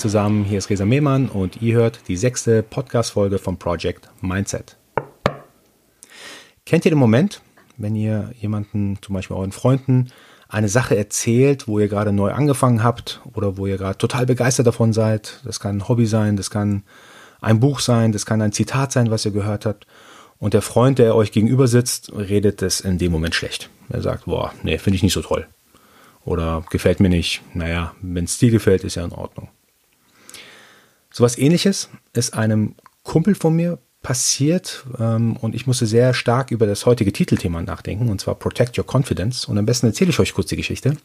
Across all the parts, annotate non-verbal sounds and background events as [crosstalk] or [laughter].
Zusammen, hier ist Resa Mehmann und ihr hört die sechste Podcast-Folge vom Project Mindset. Kennt ihr den Moment, wenn ihr jemanden, zum Beispiel euren Freunden, eine Sache erzählt, wo ihr gerade neu angefangen habt oder wo ihr gerade total begeistert davon seid? Das kann ein Hobby sein, das kann ein Buch sein, das kann ein Zitat sein, was ihr gehört habt. Und der Freund, der euch gegenüber sitzt, redet es in dem Moment schlecht. Er sagt, boah, nee, finde ich nicht so toll. Oder gefällt mir nicht. Naja, wenn es dir gefällt, ist ja in Ordnung. Sowas ähnliches ist einem Kumpel von mir passiert ähm, und ich musste sehr stark über das heutige Titelthema nachdenken, und zwar Protect Your Confidence. Und am besten erzähle ich euch kurz die Geschichte.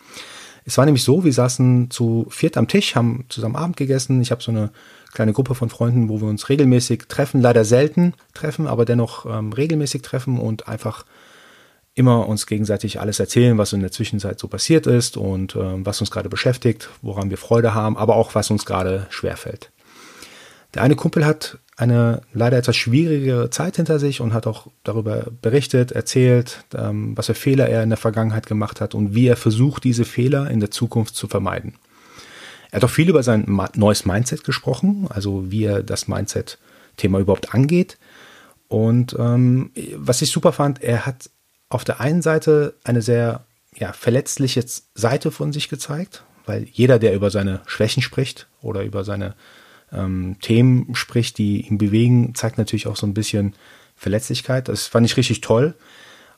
Es war nämlich so, wir saßen zu viert am Tisch, haben zusammen Abend gegessen. Ich habe so eine kleine Gruppe von Freunden, wo wir uns regelmäßig treffen, leider selten treffen, aber dennoch ähm, regelmäßig treffen und einfach immer uns gegenseitig alles erzählen, was in der Zwischenzeit so passiert ist und äh, was uns gerade beschäftigt, woran wir Freude haben, aber auch was uns gerade schwerfällt. Der eine Kumpel hat eine leider etwas schwierige Zeit hinter sich und hat auch darüber berichtet, erzählt, ähm, was für Fehler er in der Vergangenheit gemacht hat und wie er versucht, diese Fehler in der Zukunft zu vermeiden. Er hat auch viel über sein neues Mindset gesprochen, also wie er das Mindset-Thema überhaupt angeht. Und ähm, was ich super fand, er hat auf der einen Seite eine sehr ja, verletzliche Seite von sich gezeigt, weil jeder, der über seine Schwächen spricht oder über seine ähm, Themen spricht, die ihn bewegen, zeigt natürlich auch so ein bisschen Verletzlichkeit. Das fand ich richtig toll.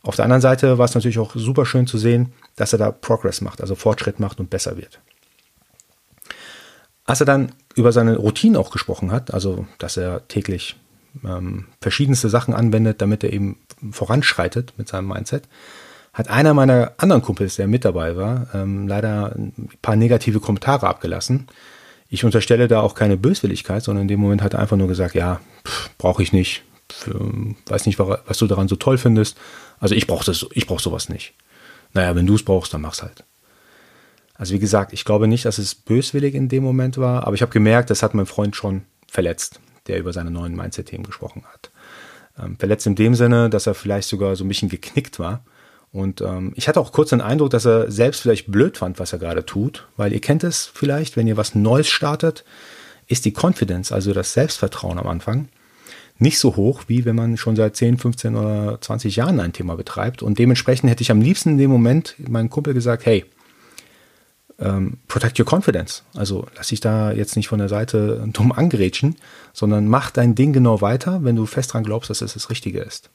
Auf der anderen Seite war es natürlich auch super schön zu sehen, dass er da Progress macht, also Fortschritt macht und besser wird. Als er dann über seine Routine auch gesprochen hat, also dass er täglich ähm, verschiedenste Sachen anwendet, damit er eben voranschreitet mit seinem Mindset, hat einer meiner anderen Kumpels, der mit dabei war, ähm, leider ein paar negative Kommentare abgelassen. Ich unterstelle da auch keine Böswilligkeit, sondern in dem Moment hat er einfach nur gesagt, ja, brauche ich nicht, für, weiß nicht, was du daran so toll findest. Also ich brauche das, sowas nicht. Naja, wenn du es brauchst, dann mach's halt. Also wie gesagt, ich glaube nicht, dass es böswillig in dem Moment war, aber ich habe gemerkt, das hat mein Freund schon verletzt der über seine neuen Mindset-Themen gesprochen hat. Ähm, verletzt in dem Sinne, dass er vielleicht sogar so ein bisschen geknickt war. Und ähm, ich hatte auch kurz den Eindruck, dass er selbst vielleicht blöd fand, was er gerade tut, weil ihr kennt es vielleicht, wenn ihr was Neues startet, ist die Confidence, also das Selbstvertrauen am Anfang, nicht so hoch, wie wenn man schon seit 10, 15 oder 20 Jahren ein Thema betreibt. Und dementsprechend hätte ich am liebsten in dem Moment meinem Kumpel gesagt, hey, ähm, protect your confidence. Also lass dich da jetzt nicht von der Seite [laughs] dumm angerätschen, sondern mach dein Ding genau weiter, wenn du fest dran glaubst, dass es das Richtige ist.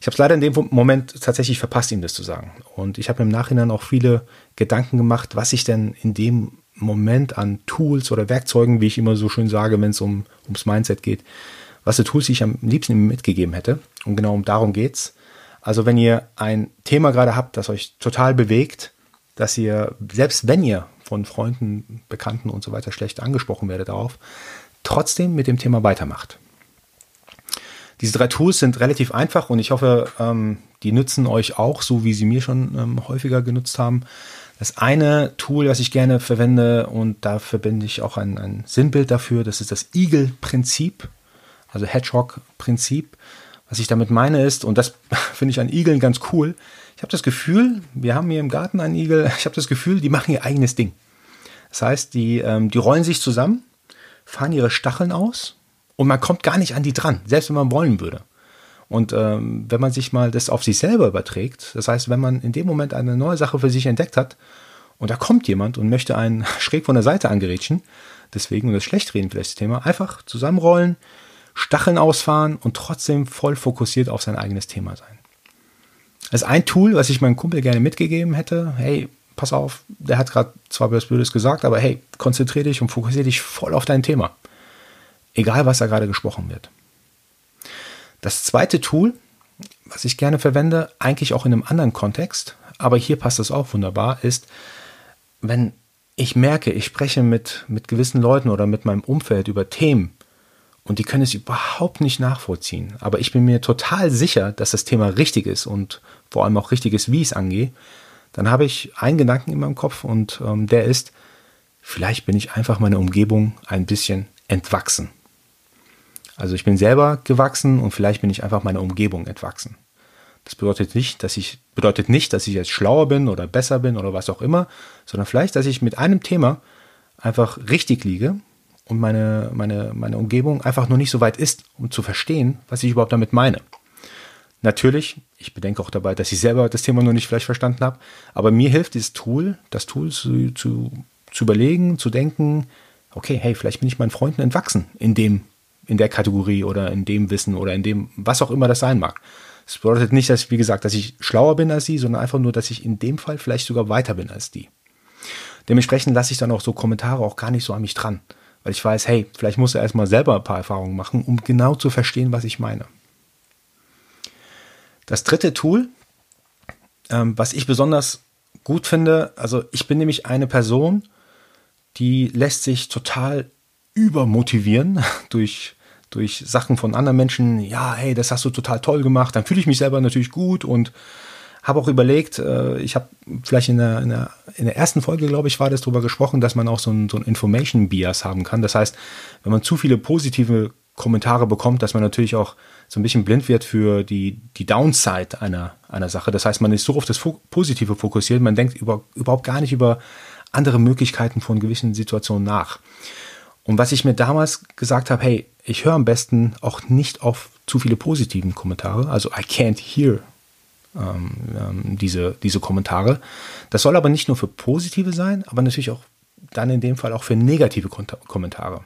Ich habe es leider in dem Moment tatsächlich verpasst, ihm das zu sagen. Und ich habe im Nachhinein auch viele Gedanken gemacht, was ich denn in dem Moment an Tools oder Werkzeugen, wie ich immer so schön sage, wenn es um, ums Mindset geht, was für Tools ich am liebsten ihm mitgegeben hätte. Und genau darum geht's. Also wenn ihr ein Thema gerade habt, das euch total bewegt, dass ihr, selbst wenn ihr von Freunden, Bekannten und so weiter schlecht angesprochen werdet darauf, trotzdem mit dem Thema weitermacht. Diese drei Tools sind relativ einfach und ich hoffe, ähm, die nützen euch auch, so wie sie mir schon ähm, häufiger genutzt haben. Das eine Tool, das ich gerne verwende und da verbinde ich auch ein, ein Sinnbild dafür, das ist das Eagle-Prinzip, also Hedgehog-Prinzip. Was ich damit meine ist, und das [laughs] finde ich an Igeln ganz cool, ich habe das Gefühl, wir haben hier im Garten einen Igel, [laughs] ich habe das Gefühl, die machen ihr eigenes Ding. Das heißt, die, ähm, die rollen sich zusammen, fahren ihre Stacheln aus und man kommt gar nicht an die dran, selbst wenn man wollen würde. Und ähm, wenn man sich mal das auf sich selber überträgt, das heißt, wenn man in dem Moment eine neue Sache für sich entdeckt hat und da kommt jemand und möchte einen [laughs] schräg von der Seite angerätschen, deswegen das Schlechtreden vielleicht das Thema, einfach zusammenrollen, Stacheln ausfahren und trotzdem voll fokussiert auf sein eigenes Thema sein. Das ist ein Tool, was ich meinem Kumpel gerne mitgegeben hätte. Hey, pass auf, der hat gerade zwar was Blödes gesagt, aber hey, konzentriere dich und fokussiere dich voll auf dein Thema. Egal, was da gerade gesprochen wird. Das zweite Tool, was ich gerne verwende, eigentlich auch in einem anderen Kontext, aber hier passt es auch wunderbar, ist, wenn ich merke, ich spreche mit, mit gewissen Leuten oder mit meinem Umfeld über Themen, und die können es überhaupt nicht nachvollziehen. Aber ich bin mir total sicher, dass das Thema richtig ist und vor allem auch richtig ist, wie ich es angehe. Dann habe ich einen Gedanken in meinem Kopf und ähm, der ist, vielleicht bin ich einfach meiner Umgebung ein bisschen entwachsen. Also ich bin selber gewachsen und vielleicht bin ich einfach meiner Umgebung entwachsen. Das bedeutet nicht, dass ich bedeutet nicht, dass ich jetzt schlauer bin oder besser bin oder was auch immer, sondern vielleicht, dass ich mit einem Thema einfach richtig liege und meine, meine, meine Umgebung einfach noch nicht so weit ist, um zu verstehen, was ich überhaupt damit meine. Natürlich, ich bedenke auch dabei, dass ich selber das Thema noch nicht vielleicht verstanden habe, aber mir hilft dieses Tool, das Tool zu, zu, zu überlegen, zu denken, okay, hey, vielleicht bin ich meinen Freunden entwachsen in dem, in der Kategorie oder in dem Wissen oder in dem, was auch immer das sein mag. Das bedeutet nicht, dass, wie gesagt, dass ich schlauer bin als sie, sondern einfach nur, dass ich in dem Fall vielleicht sogar weiter bin als die. Dementsprechend lasse ich dann auch so Kommentare auch gar nicht so an mich dran, weil ich weiß, hey, vielleicht muss er erstmal selber ein paar Erfahrungen machen, um genau zu verstehen, was ich meine. Das dritte Tool, ähm, was ich besonders gut finde, also ich bin nämlich eine Person, die lässt sich total übermotivieren [laughs] durch, durch Sachen von anderen Menschen. Ja, hey, das hast du total toll gemacht. Dann fühle ich mich selber natürlich gut und habe auch überlegt, äh, ich habe vielleicht in der, in, der, in der ersten Folge, glaube ich, war das darüber gesprochen, dass man auch so ein, so ein Information Bias haben kann. Das heißt, wenn man zu viele positive Kommentare bekommt, dass man natürlich auch so ein bisschen blind wird für die, die Downside einer, einer Sache. Das heißt, man ist so auf das Positive fokussiert, man denkt über, überhaupt gar nicht über andere Möglichkeiten von gewissen Situationen nach. Und was ich mir damals gesagt habe, hey, ich höre am besten auch nicht auf zu viele positiven Kommentare. Also I can't hear ähm, ähm, diese, diese Kommentare. Das soll aber nicht nur für positive sein, aber natürlich auch dann in dem Fall auch für negative Kommentare.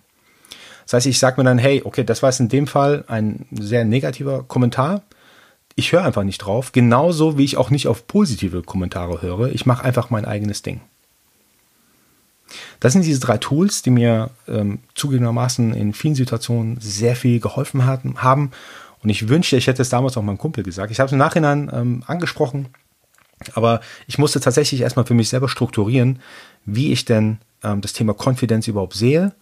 Das heißt, ich sage mir dann, hey, okay, das war jetzt in dem Fall ein sehr negativer Kommentar. Ich höre einfach nicht drauf, genauso wie ich auch nicht auf positive Kommentare höre. Ich mache einfach mein eigenes Ding. Das sind diese drei Tools, die mir ähm, zugegebenermaßen in vielen Situationen sehr viel geholfen hatten, haben. Und ich wünschte, ich hätte es damals auch meinem Kumpel gesagt. Ich habe es im Nachhinein ähm, angesprochen, aber ich musste tatsächlich erstmal für mich selber strukturieren, wie ich denn ähm, das Thema Konfidenz überhaupt sehe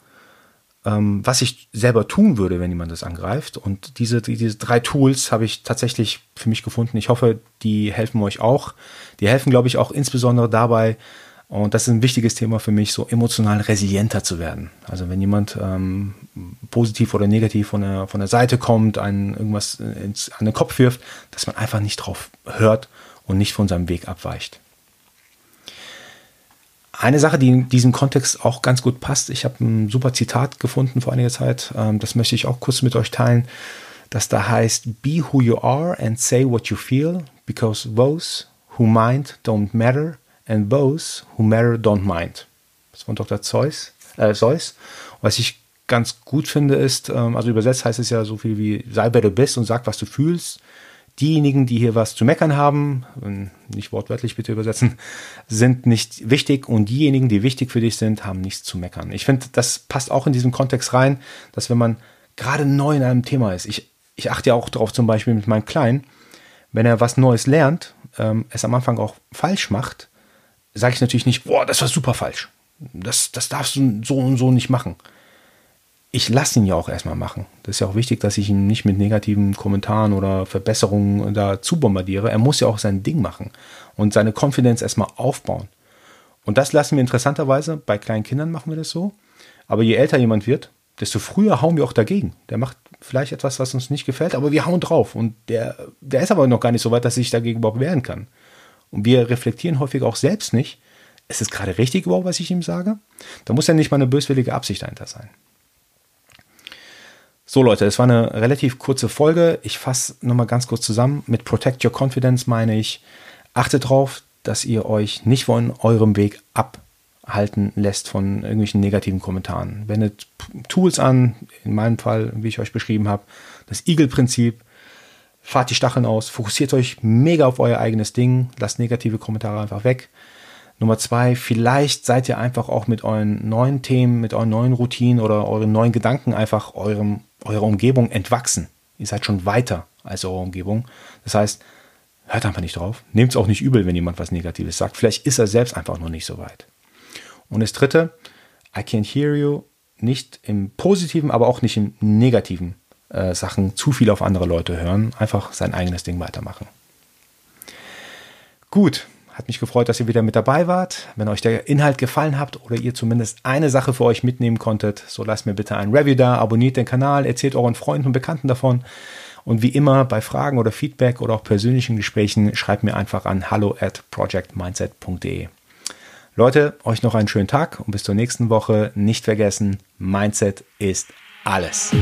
ähm, was ich selber tun würde, wenn jemand das angreift. Und diese, diese drei Tools habe ich tatsächlich für mich gefunden. Ich hoffe, die helfen euch auch. Die helfen, glaube ich, auch insbesondere dabei, und das ist ein wichtiges Thema für mich, so emotional resilienter zu werden. Also wenn jemand ähm, positiv oder negativ von der, von der Seite kommt, einen irgendwas ins, an den Kopf wirft, dass man einfach nicht drauf hört und nicht von seinem Weg abweicht. Eine Sache, die in diesem Kontext auch ganz gut passt, ich habe ein super Zitat gefunden vor einiger Zeit, ähm, das möchte ich auch kurz mit euch teilen, das da heißt, Be who you are and say what you feel, because those who mind don't matter and those who matter don't mind. Das von Dr. Zeus. Äh, Zeus. Was ich ganz gut finde ist, ähm, also übersetzt heißt es ja so viel wie, sei wer du bist und sag, was du fühlst diejenigen, die hier was zu meckern haben, nicht wortwörtlich bitte übersetzen, sind nicht wichtig und diejenigen, die wichtig für dich sind, haben nichts zu meckern. Ich finde, das passt auch in diesen Kontext rein, dass wenn man gerade neu in einem Thema ist, ich, ich achte ja auch darauf zum Beispiel mit meinem Kleinen, wenn er was Neues lernt, ähm, es am Anfang auch falsch macht, sage ich natürlich nicht, boah, das war super falsch. Das, das darfst du so und so nicht machen ich lasse ihn ja auch erstmal machen. Das ist ja auch wichtig, dass ich ihn nicht mit negativen Kommentaren oder Verbesserungen dazu bombardiere. Er muss ja auch sein Ding machen und seine Konfidenz erstmal aufbauen. Und das lassen wir interessanterweise, bei kleinen Kindern machen wir das so. Aber je älter jemand wird, desto früher hauen wir auch dagegen. Der macht vielleicht etwas, was uns nicht gefällt, aber wir hauen drauf. Und der, der ist aber noch gar nicht so weit, dass sich dagegen überhaupt wehren kann. Und wir reflektieren häufig auch selbst nicht, ist es gerade richtig überhaupt, was ich ihm sage? Da muss ja nicht mal eine böswillige Absicht dahinter sein. So Leute, es war eine relativ kurze Folge. Ich fasse nochmal ganz kurz zusammen. Mit Protect Your Confidence meine ich, achtet darauf, dass ihr euch nicht von eurem Weg abhalten lässt von irgendwelchen negativen Kommentaren. Wendet Tools an, in meinem Fall, wie ich euch beschrieben habe, das Eagle-Prinzip. Fahrt die Stacheln aus, fokussiert euch mega auf euer eigenes Ding, lasst negative Kommentare einfach weg. Nummer zwei, vielleicht seid ihr einfach auch mit euren neuen Themen, mit euren neuen Routinen oder euren neuen Gedanken einfach eurem eurer Umgebung entwachsen. Ihr seid schon weiter als eure Umgebung. Das heißt, hört einfach nicht drauf. Nehmt es auch nicht übel, wenn jemand was Negatives sagt. Vielleicht ist er selbst einfach noch nicht so weit. Und das dritte, I can't hear you, nicht im positiven, aber auch nicht im negativen äh, Sachen zu viel auf andere Leute hören. Einfach sein eigenes Ding weitermachen. Gut, hat mich gefreut, dass ihr wieder mit dabei wart. Wenn euch der Inhalt gefallen hat oder ihr zumindest eine Sache für euch mitnehmen konntet, so lasst mir bitte ein Review da, abonniert den Kanal, erzählt euren Freunden und Bekannten davon. Und wie immer bei Fragen oder Feedback oder auch persönlichen Gesprächen schreibt mir einfach an hallo at projectmindset.de. Leute, euch noch einen schönen Tag und bis zur nächsten Woche. Nicht vergessen, Mindset ist alles.